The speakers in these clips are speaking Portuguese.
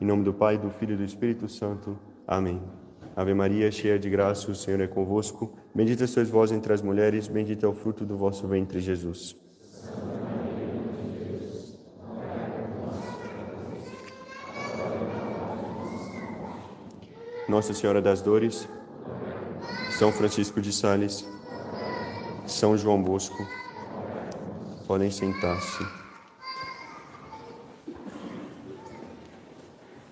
Em nome do Pai, do Filho e do Espírito Santo. Amém. Ave Maria, cheia de graça, o Senhor é convosco. Bendita sois vós entre as mulheres, bendito é o fruto do vosso ventre, Jesus. Nossa Senhora das Dores, São Francisco de Sales, São João Bosco, podem sentar-se.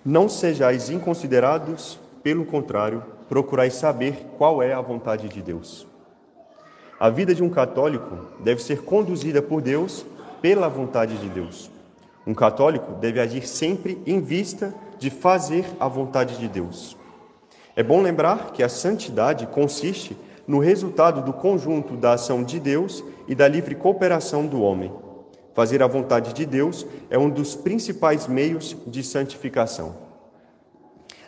Não sejais inconsiderados, pelo contrário, procurai saber qual é a vontade de Deus. A vida de um católico deve ser conduzida por Deus pela vontade de Deus. Um católico deve agir sempre em vista de fazer a vontade de Deus. É bom lembrar que a santidade consiste no resultado do conjunto da ação de Deus e da livre cooperação do homem. Fazer a vontade de Deus é um dos principais meios de santificação.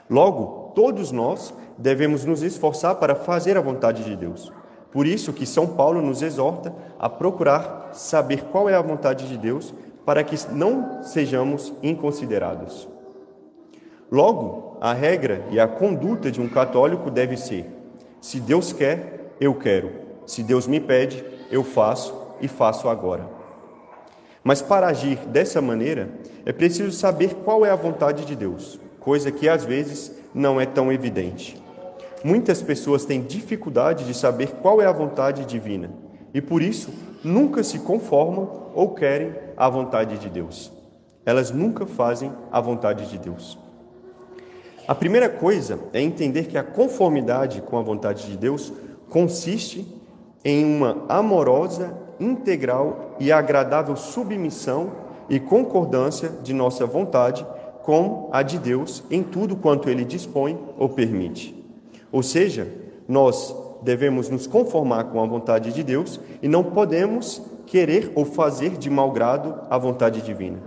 Logo, todos nós devemos nos esforçar para fazer a vontade de Deus. Por isso que São Paulo nos exorta a procurar saber qual é a vontade de Deus, para que não sejamos inconsiderados. Logo, a regra e a conduta de um católico deve ser: se Deus quer, eu quero. Se Deus me pede, eu faço e faço agora. Mas para agir dessa maneira, é preciso saber qual é a vontade de Deus, coisa que às vezes não é tão evidente. Muitas pessoas têm dificuldade de saber qual é a vontade divina e por isso nunca se conformam ou querem a vontade de Deus. Elas nunca fazem a vontade de Deus. A primeira coisa é entender que a conformidade com a vontade de Deus consiste em uma amorosa integral e agradável submissão e concordância de nossa vontade com a de Deus em tudo quanto ele dispõe ou permite. Ou seja, nós devemos nos conformar com a vontade de Deus e não podemos querer ou fazer de mau grado a vontade divina.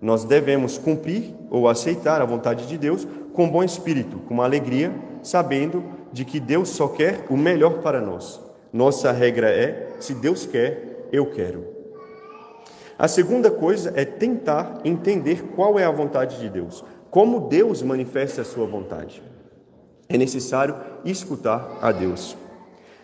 Nós devemos cumprir ou aceitar a vontade de Deus com bom espírito, com alegria, sabendo de que Deus só quer o melhor para nós. Nossa regra é: se Deus quer, eu quero. A segunda coisa é tentar entender qual é a vontade de Deus, como Deus manifesta a sua vontade. É necessário escutar a Deus.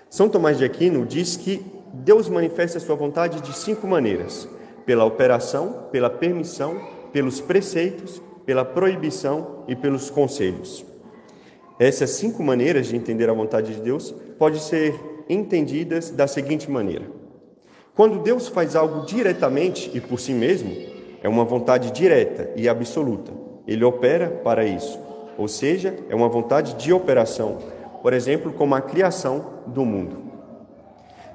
São Tomás de Aquino diz que Deus manifesta a sua vontade de cinco maneiras: pela operação, pela permissão, pelos preceitos, pela proibição e pelos conselhos. Essas cinco maneiras de entender a vontade de Deus podem ser entendidas da seguinte maneira: quando Deus faz algo diretamente e por si mesmo, é uma vontade direta e absoluta. Ele opera para isso, ou seja, é uma vontade de operação, por exemplo, como a criação do mundo.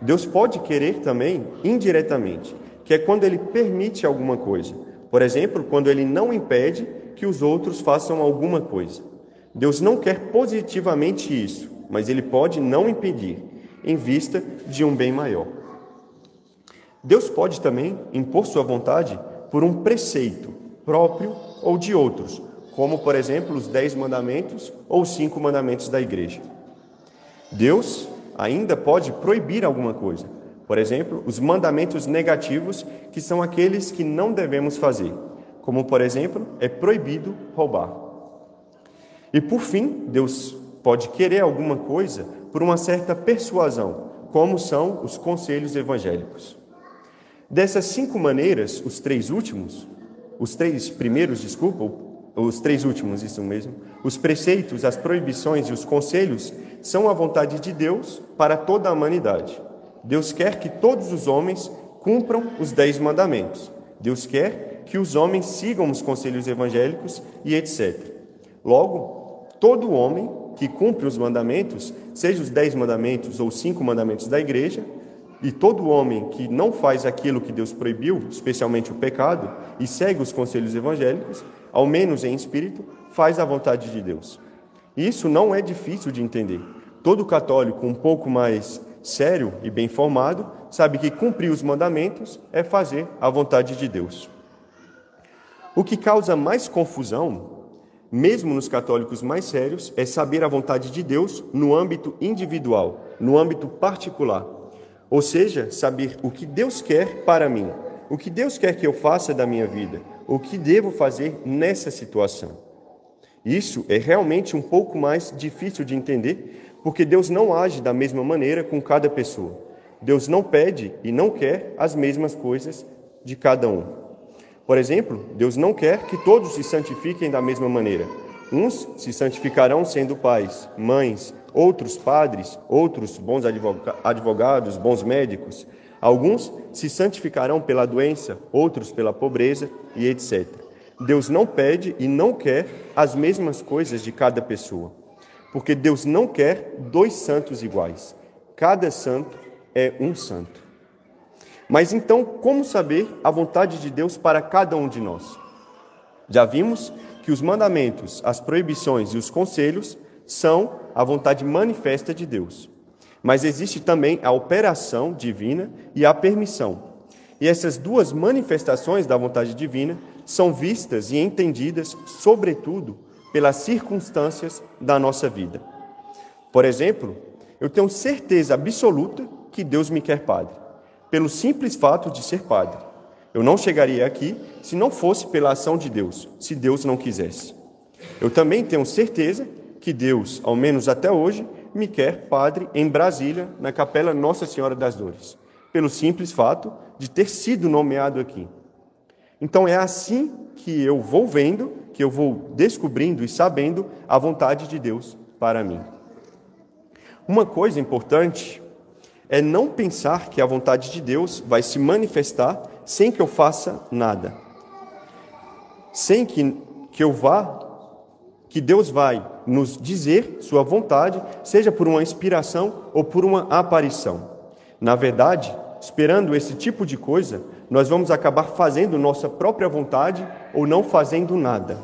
Deus pode querer também indiretamente, que é quando ele permite alguma coisa. Por exemplo, quando ele não impede que os outros façam alguma coisa. Deus não quer positivamente isso, mas ele pode não impedir, em vista de um bem maior. Deus pode também impor sua vontade por um preceito próprio ou de outros, como, por exemplo, os dez mandamentos ou os cinco mandamentos da igreja. Deus ainda pode proibir alguma coisa, por exemplo, os mandamentos negativos, que são aqueles que não devemos fazer, como, por exemplo, é proibido roubar. E por fim, Deus pode querer alguma coisa por uma certa persuasão, como são os conselhos evangélicos. Dessas cinco maneiras, os três últimos, os três primeiros, desculpa, os três últimos, isso mesmo, os preceitos, as proibições e os conselhos são a vontade de Deus para toda a humanidade. Deus quer que todos os homens cumpram os dez mandamentos. Deus quer que os homens sigam os conselhos evangélicos e etc. Logo, todo homem que cumpre os mandamentos, seja os dez mandamentos ou cinco mandamentos da igreja, e todo homem que não faz aquilo que Deus proibiu, especialmente o pecado, e segue os conselhos evangélicos, ao menos em espírito, faz a vontade de Deus. Isso não é difícil de entender. Todo católico um pouco mais sério e bem formado sabe que cumprir os mandamentos é fazer a vontade de Deus. O que causa mais confusão, mesmo nos católicos mais sérios, é saber a vontade de Deus no âmbito individual, no âmbito particular. Ou seja, saber o que Deus quer para mim, o que Deus quer que eu faça da minha vida, o que devo fazer nessa situação. Isso é realmente um pouco mais difícil de entender, porque Deus não age da mesma maneira com cada pessoa. Deus não pede e não quer as mesmas coisas de cada um. Por exemplo, Deus não quer que todos se santifiquem da mesma maneira. Uns se santificarão sendo pais, mães, outros padres, outros bons advogados, bons médicos. Alguns se santificarão pela doença, outros pela pobreza e etc. Deus não pede e não quer as mesmas coisas de cada pessoa, porque Deus não quer dois santos iguais. Cada santo é um santo. Mas então, como saber a vontade de Deus para cada um de nós? Já vimos que os mandamentos, as proibições e os conselhos são a vontade manifesta de Deus. Mas existe também a operação divina e a permissão. E essas duas manifestações da vontade divina são vistas e entendidas, sobretudo, pelas circunstâncias da nossa vida. Por exemplo, eu tenho certeza absoluta que Deus me quer padre, pelo simples fato de ser padre. Eu não chegaria aqui se não fosse pela ação de Deus, se Deus não quisesse. Eu também tenho certeza que Deus, ao menos até hoje, me quer padre em Brasília, na Capela Nossa Senhora das Dores, pelo simples fato de ter sido nomeado aqui. Então é assim que eu vou vendo, que eu vou descobrindo e sabendo a vontade de Deus para mim. Uma coisa importante é não pensar que a vontade de Deus vai se manifestar sem que eu faça nada. Sem que, que eu vá, que Deus vai nos dizer sua vontade, seja por uma inspiração ou por uma aparição. Na verdade, esperando esse tipo de coisa, nós vamos acabar fazendo nossa própria vontade ou não fazendo nada.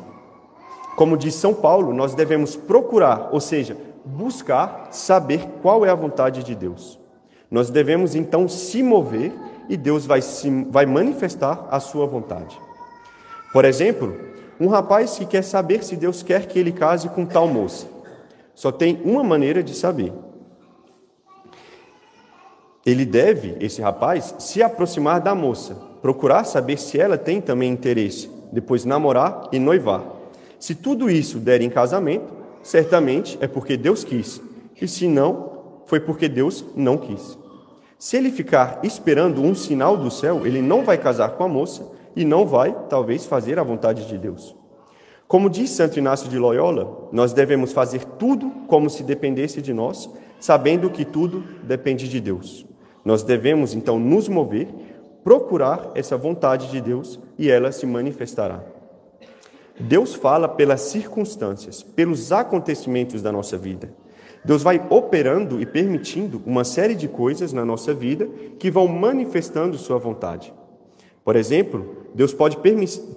Como diz São Paulo, nós devemos procurar, ou seja, buscar saber qual é a vontade de Deus. Nós devemos então se mover e Deus vai, se, vai manifestar a sua vontade. Por exemplo, um rapaz que quer saber se Deus quer que ele case com tal moça. Só tem uma maneira de saber. Ele deve, esse rapaz, se aproximar da moça, procurar saber se ela tem também interesse, depois namorar e noivar. Se tudo isso der em casamento, certamente é porque Deus quis, e se não, foi porque Deus não quis. Se ele ficar esperando um sinal do céu, ele não vai casar com a moça e não vai, talvez, fazer a vontade de Deus. Como diz Santo Inácio de Loyola, nós devemos fazer tudo como se dependesse de nós, sabendo que tudo depende de Deus. Nós devemos, então, nos mover, procurar essa vontade de Deus e ela se manifestará. Deus fala pelas circunstâncias, pelos acontecimentos da nossa vida. Deus vai operando e permitindo uma série de coisas na nossa vida que vão manifestando Sua vontade. Por exemplo, Deus pode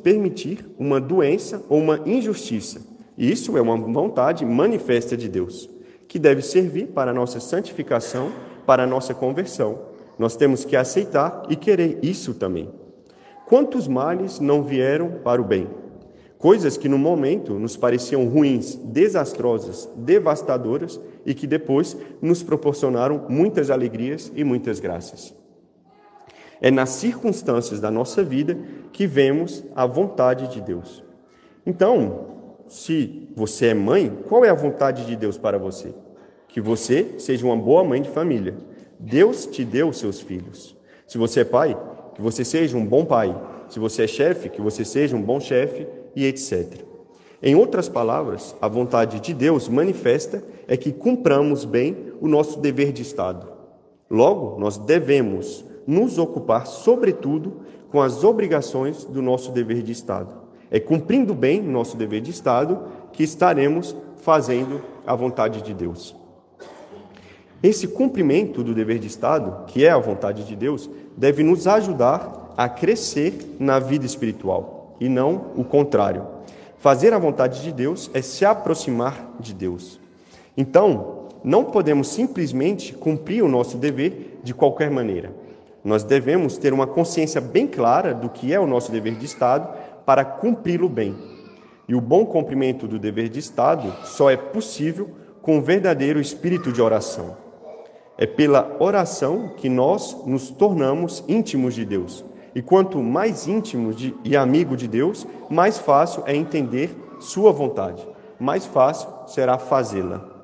permitir uma doença ou uma injustiça. E isso é uma vontade manifesta de Deus, que deve servir para a nossa santificação, para a nossa conversão. Nós temos que aceitar e querer isso também. Quantos males não vieram para o bem? Coisas que no momento nos pareciam ruins, desastrosas, devastadoras e que depois nos proporcionaram muitas alegrias e muitas graças. É nas circunstâncias da nossa vida que vemos a vontade de Deus. Então, se você é mãe, qual é a vontade de Deus para você? Que você seja uma boa mãe de família. Deus te deu seus filhos. Se você é pai, que você seja um bom pai. Se você é chefe, que você seja um bom chefe e etc. Em outras palavras, a vontade de Deus manifesta é que cumpramos bem o nosso dever de Estado. Logo, nós devemos nos ocupar, sobretudo, com as obrigações do nosso dever de Estado. É cumprindo bem o nosso dever de Estado que estaremos fazendo a vontade de Deus. Esse cumprimento do dever de Estado, que é a vontade de Deus, deve nos ajudar a crescer na vida espiritual e não o contrário. Fazer a vontade de Deus é se aproximar de Deus. Então, não podemos simplesmente cumprir o nosso dever de qualquer maneira. Nós devemos ter uma consciência bem clara do que é o nosso dever de Estado para cumpri-lo bem. E o bom cumprimento do dever de Estado só é possível com um verdadeiro espírito de oração. É pela oração que nós nos tornamos íntimos de Deus e quanto mais íntimo de, e amigo de Deus, mais fácil é entender Sua vontade. mais fácil será fazê-la.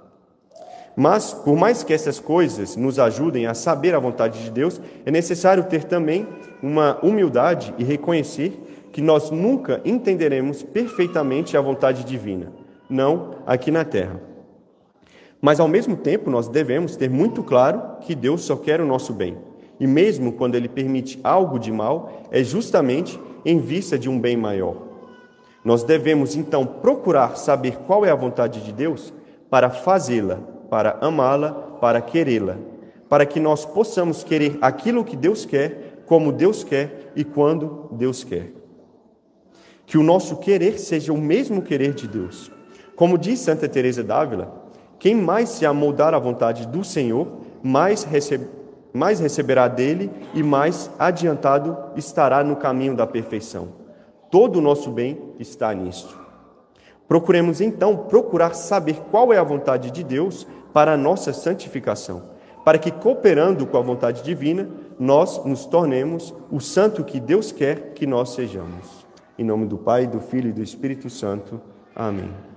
Mas, por mais que essas coisas nos ajudem a saber a vontade de Deus, é necessário ter também uma humildade e reconhecer que nós nunca entenderemos perfeitamente a vontade divina, não aqui na terra. Mas, ao mesmo tempo, nós devemos ter muito claro que Deus só quer o nosso bem. E mesmo quando Ele permite algo de mal, é justamente em vista de um bem maior. Nós devemos, então, procurar saber qual é a vontade de Deus para fazê-la para amá-la, para querê-la, para que nós possamos querer aquilo que Deus quer, como Deus quer e quando Deus quer. Que o nosso querer seja o mesmo querer de Deus. Como diz Santa Teresa d'Ávila, quem mais se amoldar à vontade do Senhor, mais, recebe, mais receberá dele e mais adiantado estará no caminho da perfeição. Todo o nosso bem está nisto. Procuremos então procurar saber qual é a vontade de Deus para a nossa santificação, para que, cooperando com a vontade divina, nós nos tornemos o santo que Deus quer que nós sejamos. Em nome do Pai, do Filho e do Espírito Santo. Amém.